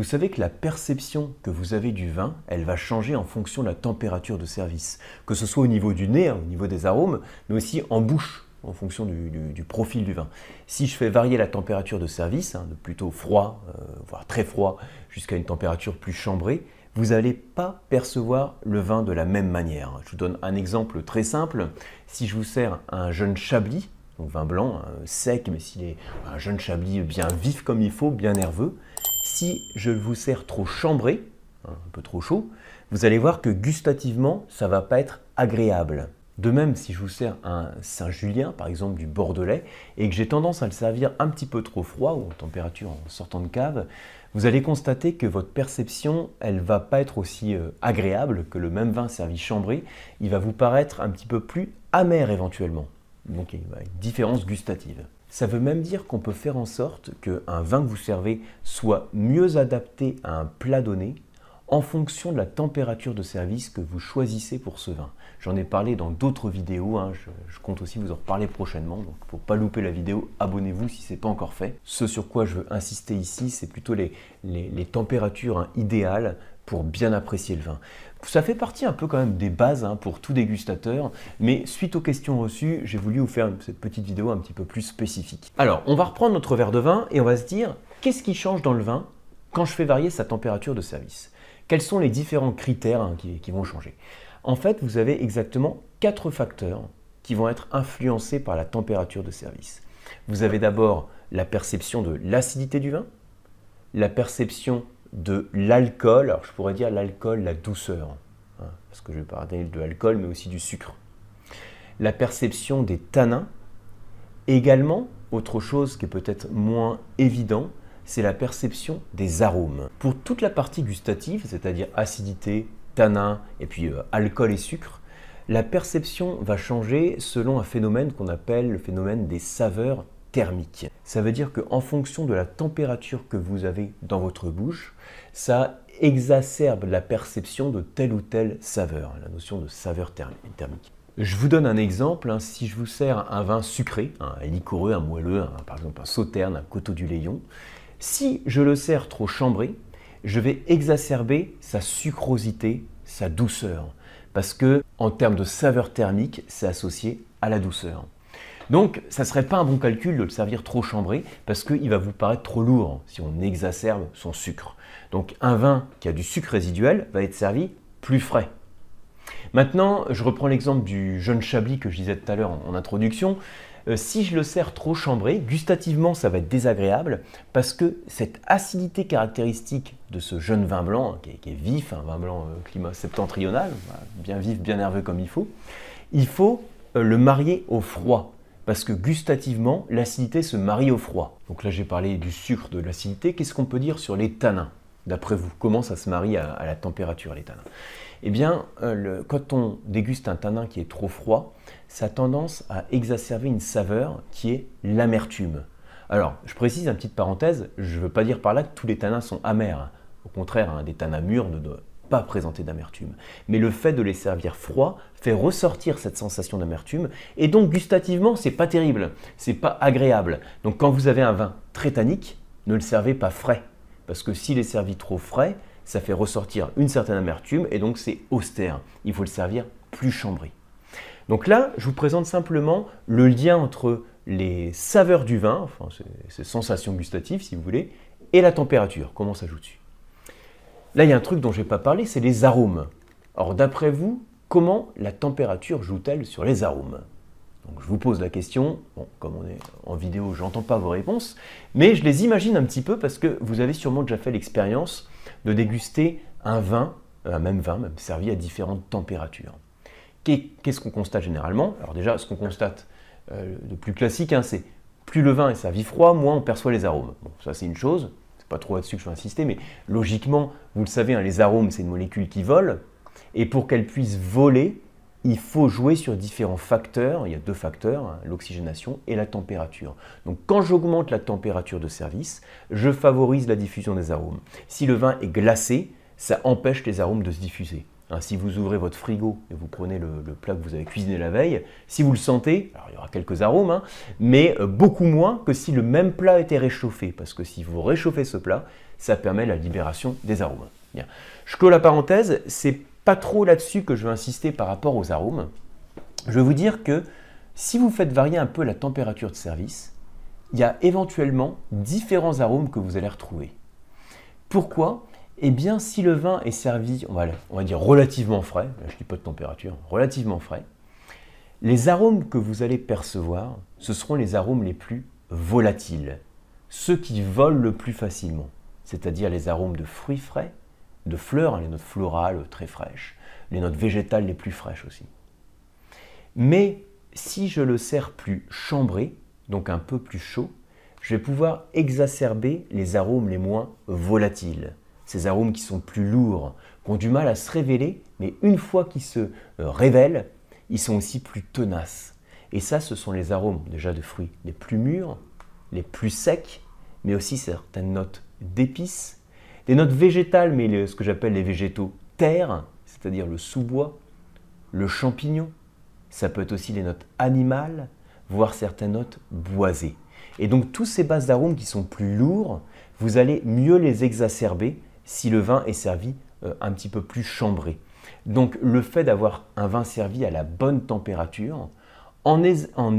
Vous savez que la perception que vous avez du vin, elle va changer en fonction de la température de service, que ce soit au niveau du nez, hein, au niveau des arômes, mais aussi en bouche, en fonction du, profil du vin. Si je fais varier la température de service, hein, de plutôt froid, euh, voire très froid, jusqu'à une température plus chambrée, vous n'allez pas percevoir le vin de la même manière. Je vous donne un exemple très simple. Si je vous sers un jeune chablis, donc vin blanc, hein, sec, mais s'il est un jeune chablis bien vif comme il faut, bien nerveux, si je vous sers trop chambré, hein, un peu trop chaud, vous allez voir que gustativement, ça va pas être agréable. De même, si je vous sers un Saint-Julien, par exemple du Bordelais, et que j'ai tendance à le servir un petit peu trop froid ou en température en sortant de cave, vous allez constater que votre perception, elle va pas être aussi euh, agréable que le même vin servi chambré. Il va vous paraître un petit peu plus amer éventuellement. Donc il y a une différence gustative. Ça veut même dire qu'on peut faire en sorte qu'un vin que vous servez soit mieux adapté à un plat donné en fonction de la température de service que vous choisissez pour ce vin. J'en ai parlé dans d'autres vidéos, hein. je, compte aussi vous en reparler prochainement, donc pour ne pas louper la vidéo, abonnez-vous si ce n'est pas encore fait. Ce sur quoi je veux insister ici, c'est plutôt les, températures hein, idéales pour bien apprécier le vin. Ça fait partie un peu quand même des bases hein, pour tout dégustateur, mais suite aux questions reçues, j'ai voulu vous faire cette petite vidéo un petit peu plus spécifique. Alors, on va reprendre notre verre de vin et on va se dire, qu'est-ce qui change dans le vin quand je fais varier sa température de service? Quels sont les différents critères hein, qui, vont changer? En fait, vous avez exactement quatre facteurs qui vont être influencés par la température de service. Vous avez d'abord la perception de l'acidité du vin, la perception de l'alcool. Alors je pourrais dire l'alcool, la douceur, hein, parce que je vais parler de l'alcool, mais aussi du sucre. La perception des tanins. Également, autre chose qui est peut-être moins évident, c'est la perception des arômes. Pour toute la partie gustative, c'est-à-dire acidité, tanin et puis euh, alcool et sucre, la perception va changer selon un phénomène qu'on appelle le phénomène des saveurs thermique. Ça veut dire qu'en fonction de la température que vous avez dans votre bouche, ça exacerbe la perception de telle ou telle saveur, la notion de saveur thermique. Je vous donne un exemple, hein. si je vous sers un vin sucré, un liquoreux, un moelleux, par exemple un sauterne, un coteau du Léon, si je le sers trop chambré, je vais exacerber sa sucrosité, sa douceur, parce que en termes de saveur thermique, c'est associé à la douceur. Donc, ça ne serait pas un bon calcul de le servir trop chambré parce qu'il va vous paraître trop lourd si on exacerbe son sucre. Donc, un vin qui a du sucre résiduel va être servi plus frais. Maintenant, je reprends l'exemple du jeune Chablis que je disais tout à l'heure en, introduction. Euh, si je le sers trop chambré, gustativement, ça va être désagréable parce que cette acidité caractéristique de ce jeune vin blanc, qui, est, vif, un vin blanc euh, climat septentrional, bien vif, bien nerveux comme il faut, il faut euh, le marier au froid parce que gustativement, l'acidité se marie au froid. Donc là, j'ai parlé du sucre, de l'acidité. Qu'est-ce qu'on peut dire sur les tanins D'après vous, comment ça se marie à, la température, les tanins? Eh bien, euh, quand on déguste un tanin qui est trop froid, ça a tendance à exacerber une saveur qui est l'amertume. Alors, je précise une petite parenthèse, je ne veux pas dire par là que tous les tanins sont amers. Au contraire, hein, des tanins mûrs ne, présenter d'amertume. Mais le fait de les servir froids fait ressortir cette sensation d'amertume et donc gustativement, c'est pas terrible, c'est pas agréable. Donc quand vous avez un vin très tannique, ne le servez pas frais parce que s'il est servi trop frais, ça fait ressortir une certaine amertume et donc c'est austère. Il faut le servir plus chambré. Donc là, je vous présente simplement le lien entre les saveurs du vin, ces sensations gustatives si vous voulez, et la température, comment ça joue dessus? Là, il y a un truc dont je n'ai pas parlé, c'est les arômes. Alors, d'après vous, comment la température joue-t-elle sur les arômes? Donc, je vous pose la question. Comme on est en vidéo, je n'entends pas vos réponses, mais je les imagine un petit peu parce que vous avez sûrement déjà fait l'expérience de déguster un vin, un même vin, même servi à différentes températures. Qu'est-ce qu'on constate généralement? Alors déjà, ce qu'on constate euh, de plus classique, hein, c'est plus le vin est servi froid, moins on perçoit les arômes. Bon, ça c'est une chose pas trop là-dessus que je vais insister, mais logiquement, vous le savez, hein, les arômes, c'est une molécule qui vole. Et pour qu'elle puisse voler, il faut jouer sur différents facteurs. Il y a deux facteurs, hein, l'oxygénation et la température. Donc quand j'augmente la température de service, je favorise la diffusion des arômes. Si le vin est glacé, ça empêche les arômes de se diffuser. Hein, si vous ouvrez votre frigo et vous prenez le, plat que vous avez cuisiné la veille, si vous le sentez, alors il y aura quelques arômes, hein, mais euh, beaucoup moins que si le même plat était réchauffé. Parce que si vous réchauffez ce plat, ça permet la libération des arômes. Je clôt la parenthèse, c'est pas trop là-dessus que je veux insister par rapport aux arômes. Je veux vous dire que si vous faites varier un peu la température de service, il y a éventuellement différents arômes que vous allez retrouver. Pourquoi? Eh bien, si le vin est servi, on va, dire relativement frais, je ne dis pas de température, relativement frais, les arômes que vous allez percevoir, ce seront les arômes les plus volatiles, ceux qui volent le plus facilement, c'est-à-dire les arômes de fruits frais, de fleurs, hein, les notes florales très fraîches, les notes végétales les plus fraîches aussi. Mais si je le sers plus chambré, donc un peu plus chaud, je vais pouvoir exacerber les arômes les moins volatiles, ces arômes qui sont plus lourds, qui ont du mal à se révéler, mais une fois qu'ils se euh, révèlent, ils sont aussi plus tenaces. Et ça, ce sont les arômes déjà de fruits les plus mûrs, les plus secs, mais aussi certaines notes d'épices, des notes végétales, mais ce que j'appelle les végétaux terres, c'est-à-dire le sous-bois, le champignon. Ça peut être aussi les notes animales, voire certaines notes boisées. Et donc tous ces bases d'arômes qui sont plus lourds, vous allez mieux les exacerber si le vin est servi euh, un petit peu plus chambré. Donc le fait d'avoir un vin servi à la bonne température, en,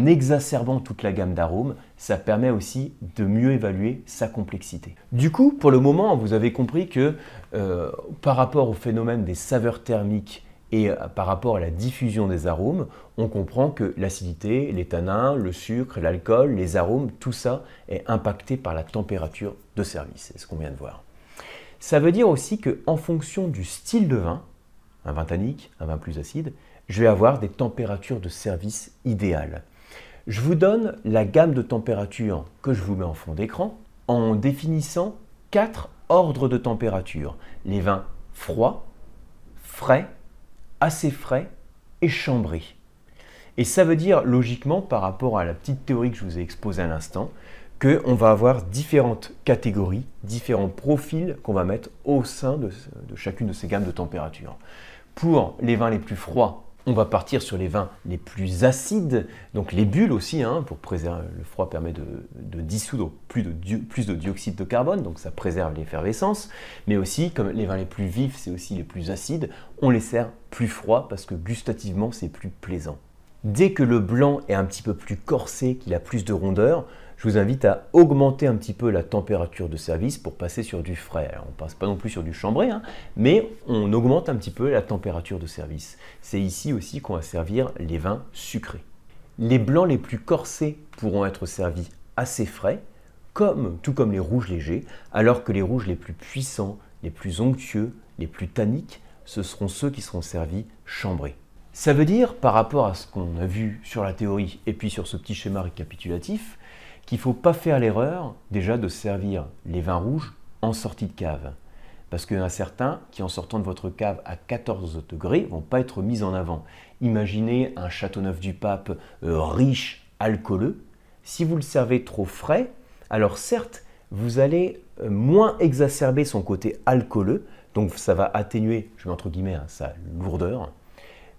exacerbant toute la gamme d'arômes, ça permet aussi de mieux évaluer sa complexité. Du coup, pour le moment, vous avez compris que euh, par rapport au phénomène des saveurs thermiques et euh, par rapport à la diffusion des arômes, on comprend que l'acidité, les tanins, le sucre, l'alcool, les arômes, tout ça est impacté par la température de service. C'est ce qu'on vient de voir. Ça veut dire aussi qu'en fonction du style de vin, un vin tannique, un vin plus acide, je vais avoir des températures de service idéales. Je vous donne la gamme de températures que je vous mets en fond d'écran en définissant quatre ordres de température. Les vins froids, frais, assez frais et chambrés. Et ça veut dire logiquement par rapport à la petite théorie que je vous ai exposée à l'instant qu'on va avoir différentes catégories, différents profils qu'on va mettre au sein de, chacune de ces gammes de température. Pour les vins les plus froids, on va partir sur les vins les plus acides, donc les bulles aussi, hein, pour préserver le froid permet de, dissoudre plus de, plus de, dioxyde de carbone, donc ça préserve l'effervescence, mais aussi comme les vins les plus vifs, c'est aussi les plus acides, on les sert plus froids parce que gustativement c'est plus plaisant. Dès que le blanc est un petit peu plus corsé, qu'il a plus de rondeur, je vous invite à augmenter un petit peu la température de service pour passer sur du frais. on ne passe pas non plus sur du chambré, hein, mais on augmente un petit peu la température de service. C'est ici aussi qu'on va servir les vins sucrés. Les blancs les plus corsés pourront être servis assez frais, tout comme les rouges légers, alors que les rouges les plus puissants, les plus onctueux, les plus tanniques, ce seront ceux qui seront servis chambrés. Ça veut dire, par rapport à ce qu'on a vu sur la théorie et puis sur ce petit schéma récapitulatif, qu'il ne faut pas faire l'erreur déjà de servir les vins rouges en sortie de cave. Parce qu'il y en a certains qui, en sortant de votre cave à 14 degrés, vont pas être mis en avant. Imaginez un Châteauneuf du Pape euh, riche, alcooleux. Si vous le servez trop frais, alors certes, vous allez euh, moins exacerber son côté alcooleux, donc ça va atténuer, je mets entre guillemets, hein, sa lourdeur,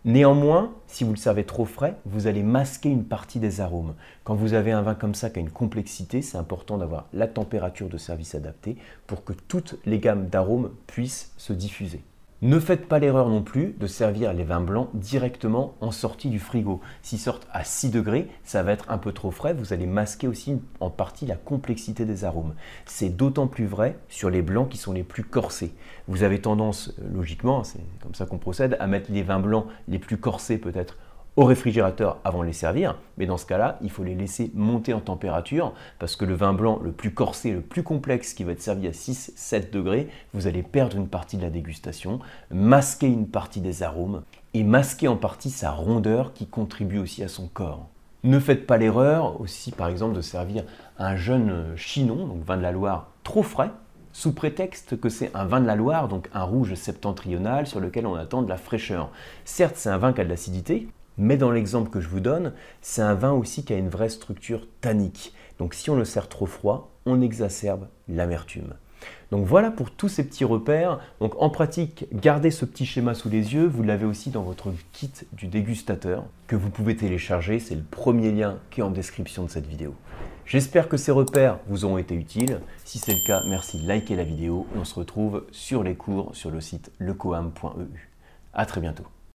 Néanmoins, si vous le servez trop frais, vous allez masquer une partie des arômes. Quand vous avez un vin comme ça qui a une complexité, c'est important d'avoir la température de service adaptée pour que toutes les gammes d'arômes puissent se diffuser. Ne faites pas l'erreur non plus de servir les vins blancs directement en sortie du frigo. S'ils sortent à 6 degrés, ça va être un peu trop frais, vous allez masquer aussi en partie la complexité des arômes. C'est d'autant plus vrai sur les blancs qui sont les plus corsés. Vous avez tendance, logiquement, c'est comme ça qu'on procède, à mettre les vins blancs les plus corsés peut-être au réfrigérateur avant de les servir, mais dans ce cas-là, il faut les laisser monter en température parce que le vin blanc le plus corsé, le plus complexe qui va être servi à 6-7 degrés, vous allez perdre une partie de la dégustation, masquer une partie des arômes et masquer en partie sa rondeur qui contribue aussi à son corps. Ne faites pas l'erreur aussi par exemple de servir un jeune chinon, donc vin de la Loire trop frais, sous prétexte que c'est un vin de la Loire, donc un rouge septentrional sur lequel on attend de la fraîcheur. Certes, c'est un vin qui a de l'acidité, mais dans l'exemple que je vous donne, c'est un vin aussi qui a une vraie structure tannique. Donc si on le sert trop froid, on exacerbe l'amertume. Donc voilà pour tous ces petits repères. Donc en pratique, gardez ce petit schéma sous les yeux. Vous l'avez aussi dans votre kit du dégustateur que vous pouvez télécharger. C'est le premier lien qui est en description de cette vidéo. J'espère que ces repères vous ont été utiles. Si c'est le cas, merci de liker la vidéo. On se retrouve sur les cours sur le site lecoam.eu. A très bientôt.